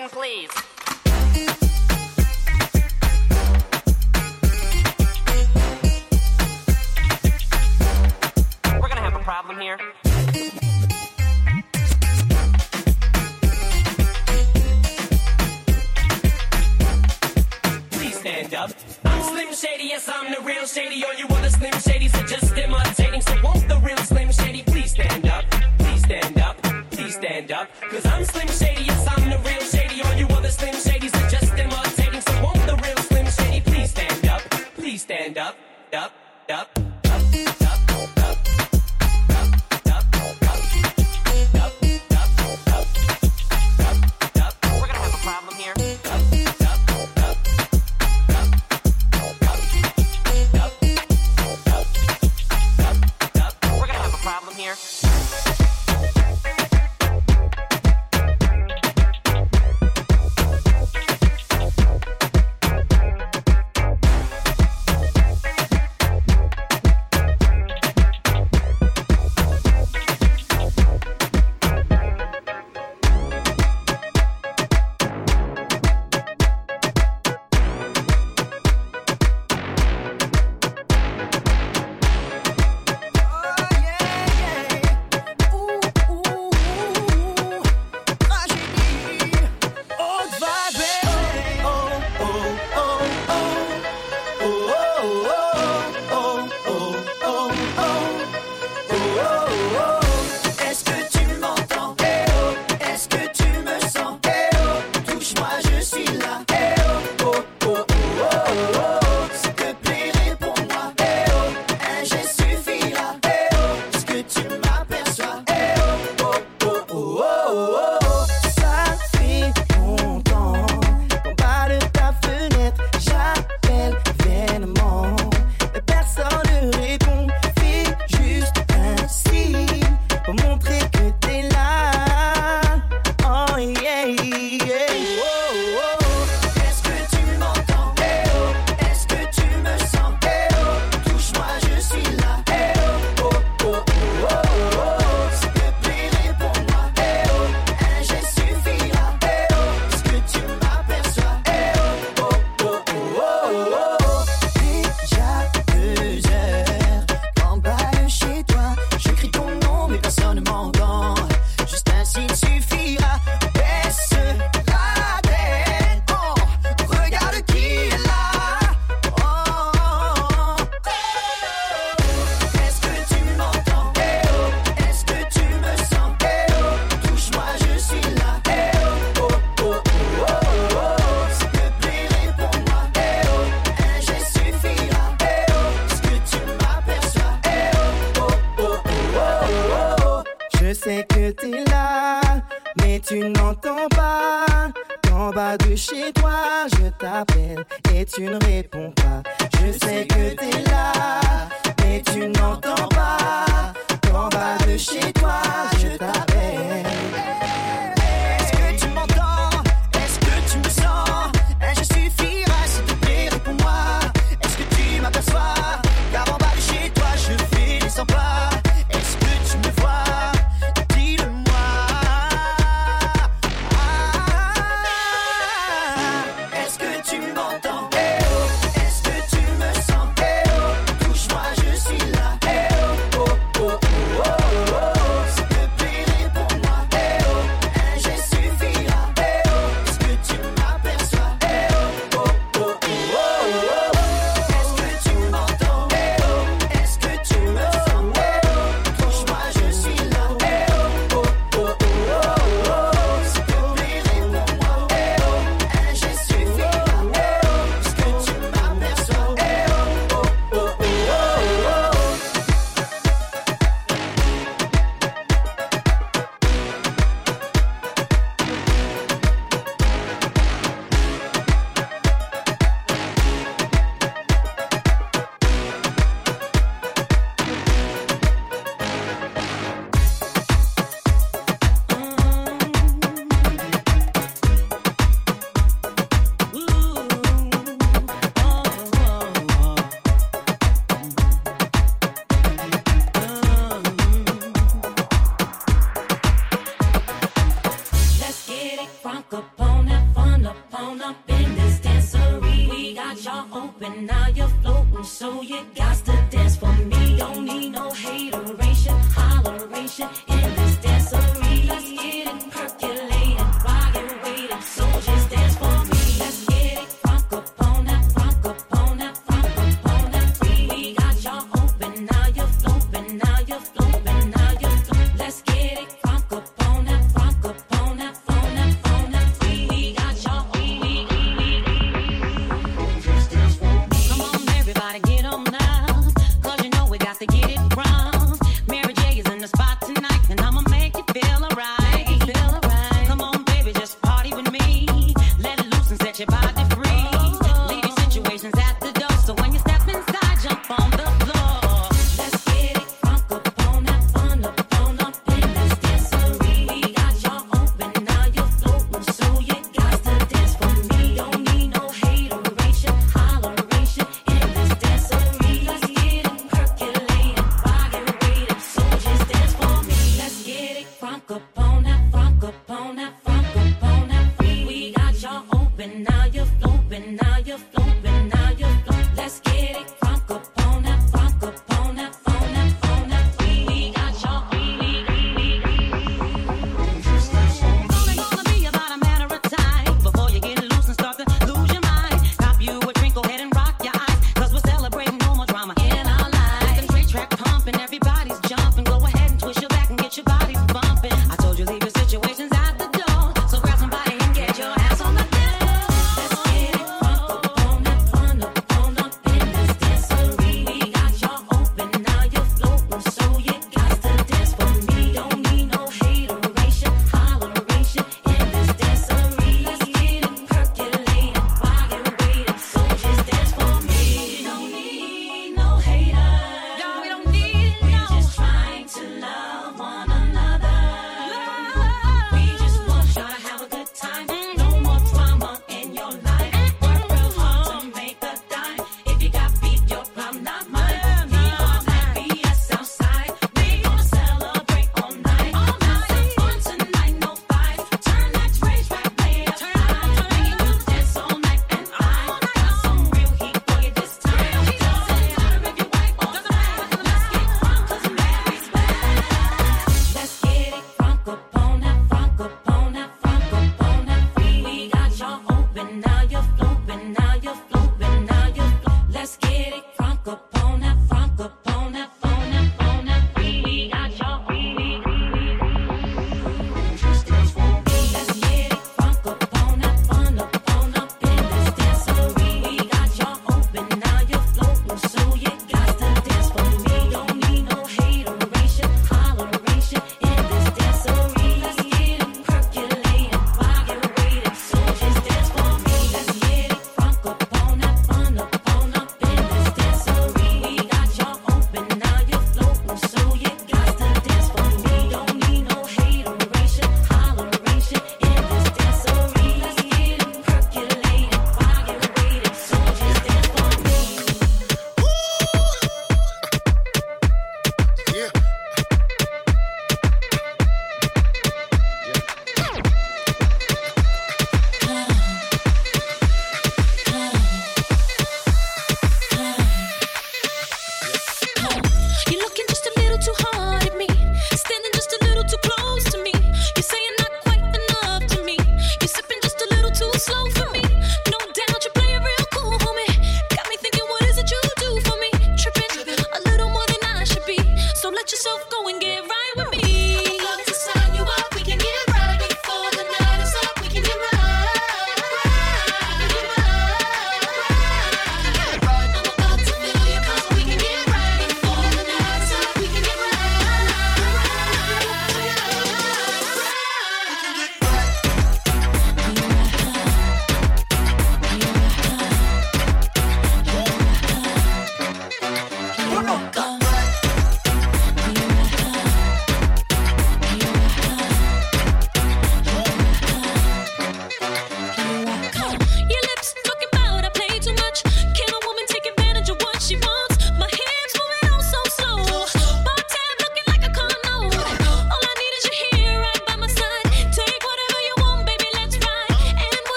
Attention, please. We're gonna have a problem here. Please stand up. I'm Slim Shady, yes, I'm the real Shady. All you other Slim Shadys are just imitating. So won't the real Slim Shady please stand up? Please stand up. Please stand up. Cause I'm Slim Shady, yes, things je sais.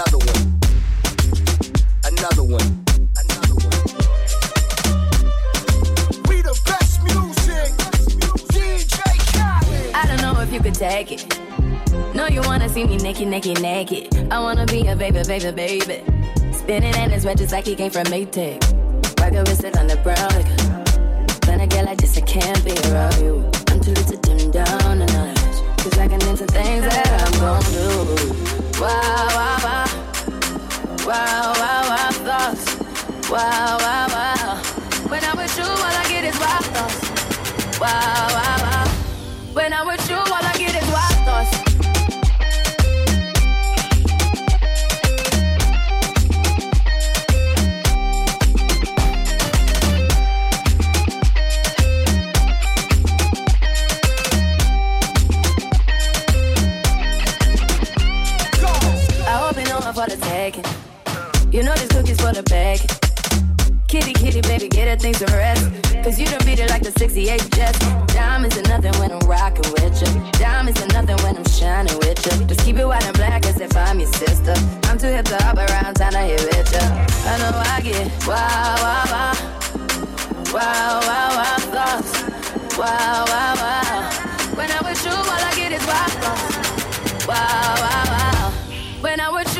Another one. Another one. Another one. We the best music. DJ Khaled. I don't know if you could take it. No, you wanna see me naked, naked, naked. I wanna be a baby, baby, baby. Spinning in his red just like he came from Maytag. Rock a wrist on the brown. Like, when I get like this, I can't be around you. I'm too little to dim down a notch. Cause I can into things that I'm gon' do. Wow, wow, wow. Wow, wow, wow, thoughts. Wow, wow, wow. When I'm with you, all I get is wild thoughts. Wow. You. Just keep it white and black as if I'm your sister. I'm too hip to hop around, time to hit with you. I know I get wow, wow, wow. Wow, wow, wow, thoughts. Wow, wow, wow. When I'm with you, all I get is wild thoughts. Wow, wow, wow. When I'm with you,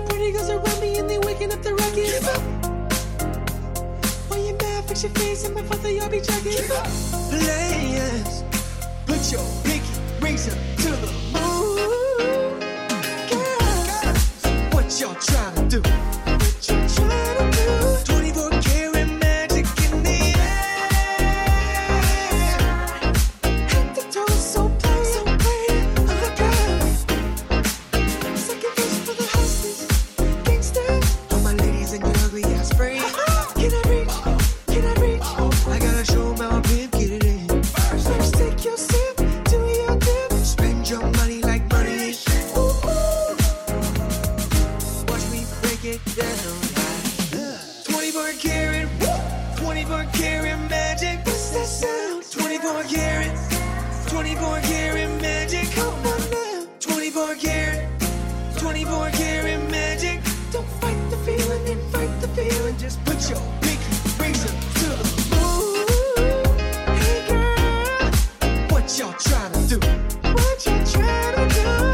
many pretty girls around me and they waking up the ruckus. Keep up. Why you mad, fix your face and my father, y'all be jacking. Keep up. Players, put your pinky rings up to the moon. Girls, Girls. what y'all trying to do? trying to do? What you trying to do?